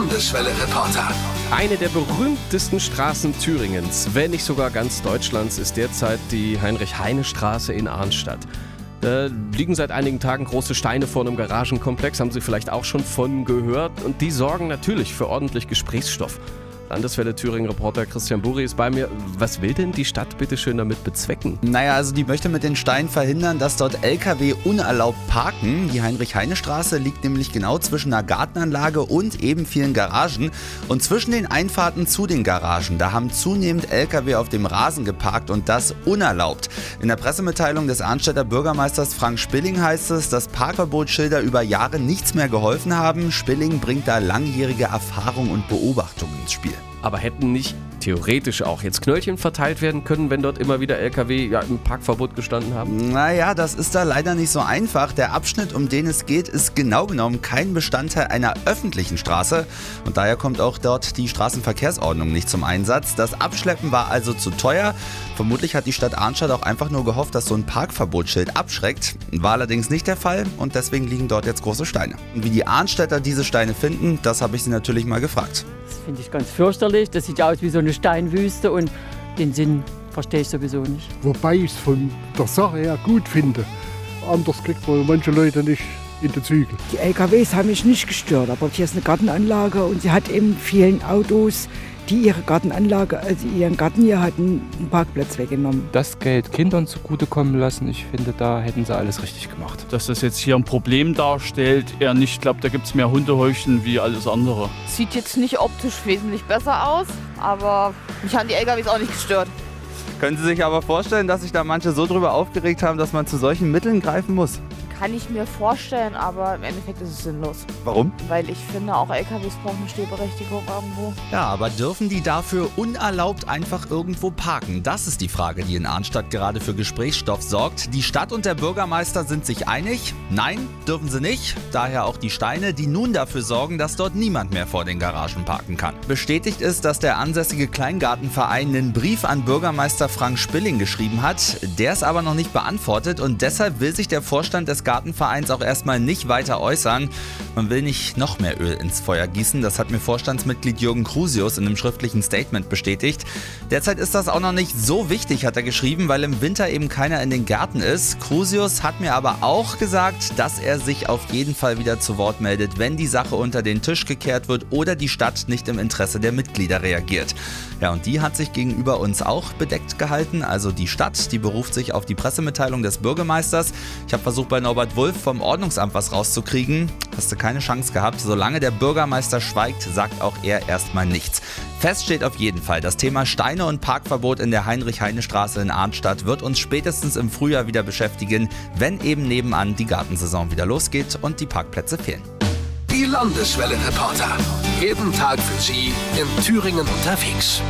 Landeswelle-Reporter. Eine der berühmtesten Straßen Thüringens, wenn nicht sogar ganz Deutschlands, ist derzeit die Heinrich-Heine-Straße in Arnstadt. Da liegen seit einigen Tagen große Steine vor einem Garagenkomplex, haben Sie vielleicht auch schon von gehört. Und die sorgen natürlich für ordentlich Gesprächsstoff. Landeswelle Thüringen-Reporter Christian Buri ist bei mir. Was will denn die Stadt bitte schön damit bezwecken? Naja, also die möchte mit den Steinen verhindern, dass dort Lkw unerlaubt parken. Die Heinrich-Heine-Straße liegt nämlich genau zwischen einer Gartenanlage und eben vielen Garagen. Und zwischen den Einfahrten zu den Garagen, da haben zunehmend Lkw auf dem Rasen geparkt und das unerlaubt. In der Pressemitteilung des Arnstädter Bürgermeisters Frank Spilling heißt es, dass Parkverbotsschilder über Jahre nichts mehr geholfen haben. Spilling bringt da langjährige Erfahrung und Beobachtung ins Spiel. Aber hätten nicht theoretisch auch jetzt Knöllchen verteilt werden können, wenn dort immer wieder LKW ja, im Parkverbot gestanden haben? Naja, das ist da leider nicht so einfach. Der Abschnitt, um den es geht, ist genau genommen kein Bestandteil einer öffentlichen Straße und daher kommt auch dort die Straßenverkehrsordnung nicht zum Einsatz. Das Abschleppen war also zu teuer. Vermutlich hat die Stadt Arnstadt auch einfach nur gehofft, dass so ein Parkverbotsschild abschreckt. War allerdings nicht der Fall und deswegen liegen dort jetzt große Steine. Und wie die Arnstädter diese Steine finden, das habe ich sie natürlich mal gefragt. Das finde ich ganz fürchterlich. Das sieht ja aus wie so eine Steinwüste und den Sinn verstehe ich sowieso nicht. Wobei ich es von der Sache her gut finde. Anders kriegt man manche Leute nicht in die Zügel. Die LKWs haben mich nicht gestört, aber hier ist eine Gartenanlage und sie hat eben vielen Autos, die ihre Gartenanlage, also ihren Garten hier hatten, einen Parkplatz weggenommen. Das Geld Kindern zugutekommen lassen, ich finde, da hätten sie alles richtig gemacht. Dass das jetzt hier ein Problem darstellt, eher nicht. Ich glaube, da gibt es mehr Hundehäuschen wie alles andere. Sieht jetzt nicht optisch wesentlich besser aus, aber mich haben die LKWs auch nicht gestört. Können Sie sich aber vorstellen, dass sich da manche so drüber aufgeregt haben, dass man zu solchen Mitteln greifen muss? Kann ich mir vorstellen, aber im Endeffekt ist es sinnlos. Warum? Weil ich finde, auch LKWs brauchen eine Stehberechtigung irgendwo. Ja, aber dürfen die dafür unerlaubt einfach irgendwo parken? Das ist die Frage, die in Arnstadt gerade für Gesprächsstoff sorgt. Die Stadt und der Bürgermeister sind sich einig. Nein, dürfen sie nicht. Daher auch die Steine, die nun dafür sorgen, dass dort niemand mehr vor den Garagen parken kann. Bestätigt ist, dass der ansässige Kleingartenverein einen Brief an Bürgermeister Frank Spilling geschrieben hat. Der ist aber noch nicht beantwortet und deshalb will sich der Vorstand des Gartenvereins auch erstmal nicht weiter äußern. Man will nicht noch mehr Öl ins Feuer gießen. Das hat mir Vorstandsmitglied Jürgen Krusius in einem schriftlichen Statement bestätigt. Derzeit ist das auch noch nicht so wichtig, hat er geschrieben, weil im Winter eben keiner in den Gärten ist. Krusius hat mir aber auch gesagt, dass er sich auf jeden Fall wieder zu Wort meldet, wenn die Sache unter den Tisch gekehrt wird oder die Stadt nicht im Interesse der Mitglieder reagiert. Ja, und die hat sich gegenüber uns auch bedeckt gehalten. Also die Stadt, die beruft sich auf die Pressemitteilung des Bürgermeisters. Ich habe versucht, bei Norbert Robert Wulff vom Ordnungsamt was rauszukriegen. Hast du keine Chance gehabt. Solange der Bürgermeister schweigt, sagt auch er erstmal nichts. Fest steht auf jeden Fall, das Thema Steine und Parkverbot in der Heinrich-Heine-Straße in Arnstadt wird uns spätestens im Frühjahr wieder beschäftigen, wenn eben nebenan die Gartensaison wieder losgeht und die Parkplätze fehlen. Die Landeswelle-Reporter. Jeden Tag für Sie in Thüringen unterwegs.